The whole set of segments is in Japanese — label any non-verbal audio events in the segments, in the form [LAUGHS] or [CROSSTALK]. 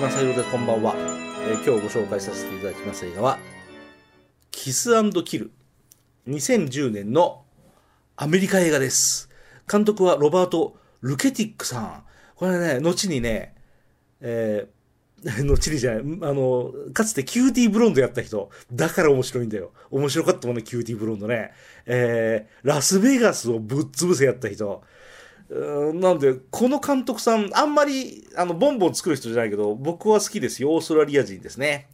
正宏です。こんばんは、えー今日ご紹介させていただきます映画は、キスキル。2010年のアメリカ映画です。監督はロバート・ルケティックさん。これね、後にね、えー後にじゃない、あの、かつてキューティーブロンドやった人。だから面白いんだよ。面白かったもんね、キューティーブロンドね。えーラスベガスをぶっ潰せやった人。なんで、この監督さん、あんまり、あの、ボンボン作る人じゃないけど、僕は好きですよ。オーストラリア人ですね。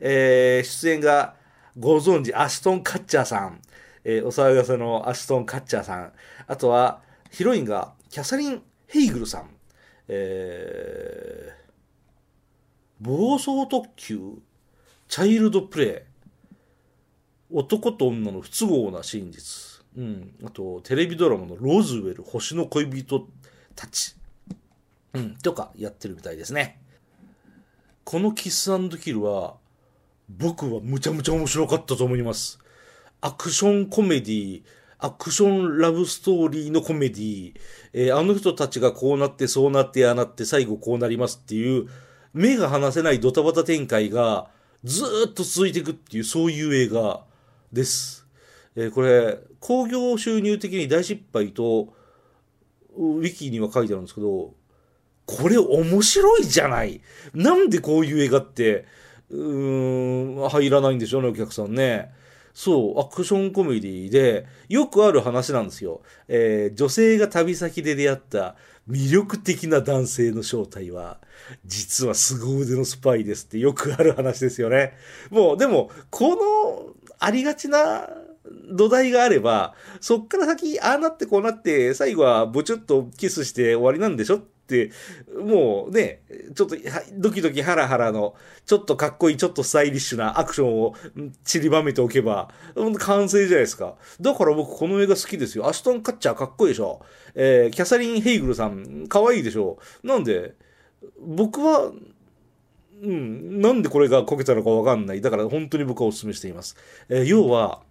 えー出演が、ご存知、アシトン・カッチャーさん。えーお騒がせのアシトン・カッチャーさん。あとは、ヒロインが、キャサリン・ヘイグルさん。えー暴走特急、チャイルドプレイ、男と女の不都合な真実。うん。あと、テレビドラマのロズウェル、星の恋人たち。うん。とかやってるみたいですね。このキスキルは、僕はむちゃむちゃ面白かったと思います。アクションコメディ、アクションラブストーリーのコメディ、えーあの人たちがこうなって、そうなって、ああなって、最後こうなりますっていう、目が離せないドタバタ展開がずっと続いていくっていう、そういう映画です。えーこれ、興行収入的に大失敗と、ウィキには書いてあるんですけど、これ面白いじゃないなんでこういう映画って、うーん、入らないんでしょうね、お客さんね。そう、アクションコメディで、よくある話なんですよ。えー女性が旅先で出会った魅力的な男性の正体は、実は凄腕のスパイですってよくある話ですよね。もう、でも、この、ありがちな土台があれば、そっから先、ああなってこうなって、最後はブチュッとキスして終わりなんでしょって、もうね、ちょっとドキドキハラハラの、ちょっとかっこいい、ちょっとスタイリッシュなアクションを散りばめておけば、完成じゃないですか。だから僕この映画好きですよ。アシュトン・カッチャーかっこいいでしょ。えーキャサリン・ヘイグルさん、かわいいでしょ。なんで、僕は、うん、なんでこれがこけたのかわかんない。だから本当に僕はお勧めしています。えー要は、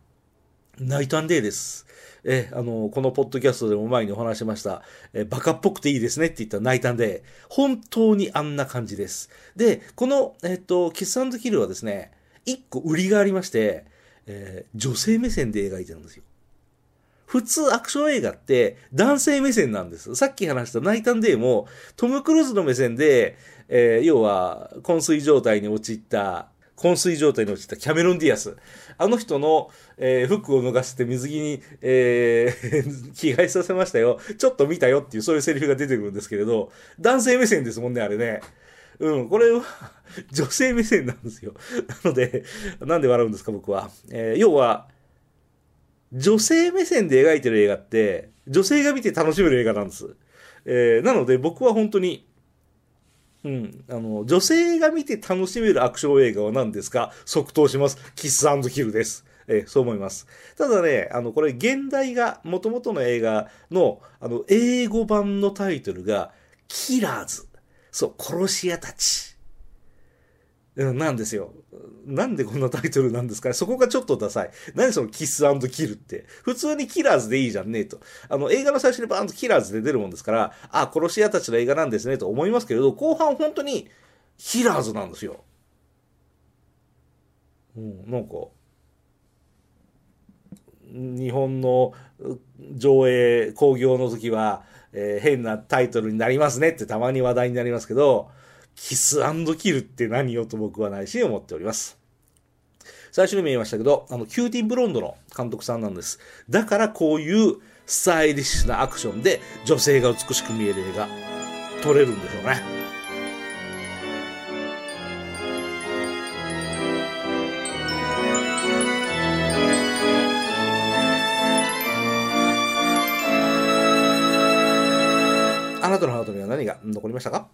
ナイトアンデーです。えあの、このポッドキャストでも前にお話しました、えバカっぽくていいですねって言ったナイトアンデー。本当にあんな感じです。で、この、えっ、と、キスキルはですね、一個売りがありまして、えー女性目線で描いてるんですよ。普通アクション映画って男性目線なんです。さっき話したナイト&デイもトム・クルーズの目線で、えー要は昏睡状態に陥った、昏睡状態に陥ったキャメロン・ディアス。あの人の、えー服を脱がして水着に、えー [LAUGHS] 着替えさせましたよ。ちょっと見たよっていうそういうセリフが出てくるんですけれど、男性目線ですもんね、あれね。うん、これは [LAUGHS] 女性目線なんですよ。なので、なんで笑うんですか、僕は。えー要は、女性目線で描いてる映画って、女性が見て楽しめる映画なんです。えーなので僕は本当に、うん、あの、女性が見て楽しめるアクション映画は何ですか？即答します。キスキルです。えそう思います。ただね、あの、これ現代が、元々の映画の、あの、英語版のタイトルが、キラーズ。そう、殺し屋たち。なんですよ。なんでこんなタイトルなんですか？ねそこがちょっとダサい。何そのキスキルって？普通にキラーズでいいじゃんねと。あの、映画の最初にバーンとキラーズで出るもんですから、あ、殺し屋たちの映画なんですねと思いますけれど、後半本当にキラーズなんですよ。うん、なんか、日本の上映、興行の時は、えー変なタイトルになりますねってたまに話題になりますけど、キスキルって何よと僕は内心思っております。最初にも言いましたけど、あの、キューティーブロンドの監督さんなんです。だからこういうスタイリッシュなアクションで女性が美しく見える映画、撮れるんでしょうね。あなたのハートには何が残りましたか？